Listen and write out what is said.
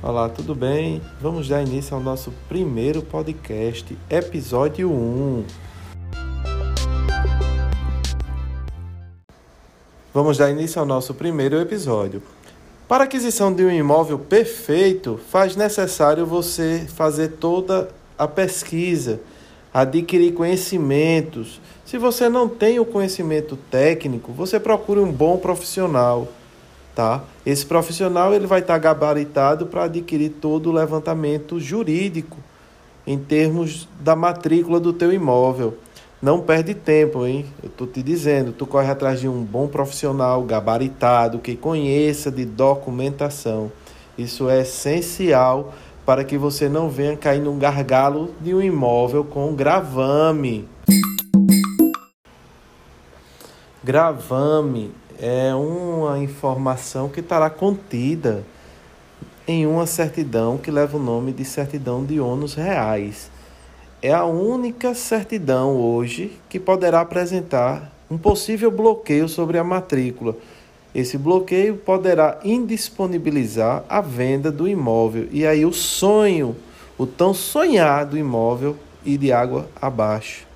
Olá, tudo bem? Vamos dar início ao nosso primeiro podcast, episódio 1. Vamos dar início ao nosso primeiro episódio. Para aquisição de um imóvel perfeito, faz necessário você fazer toda a pesquisa, adquirir conhecimentos. Se você não tem o conhecimento técnico, você procure um bom profissional tá? Esse profissional ele vai estar gabaritado para adquirir todo o levantamento jurídico em termos da matrícula do teu imóvel. Não perde tempo, hein? Eu tô te dizendo, tu corre atrás de um bom profissional gabaritado que conheça de documentação. Isso é essencial para que você não venha cair num gargalo de um imóvel com gravame. Gravame é uma informação que estará contida em uma certidão que leva o nome de certidão de ônus reais. É a única certidão hoje que poderá apresentar um possível bloqueio sobre a matrícula. Esse bloqueio poderá indisponibilizar a venda do imóvel e aí o sonho, o tão sonhado imóvel, ir de água abaixo.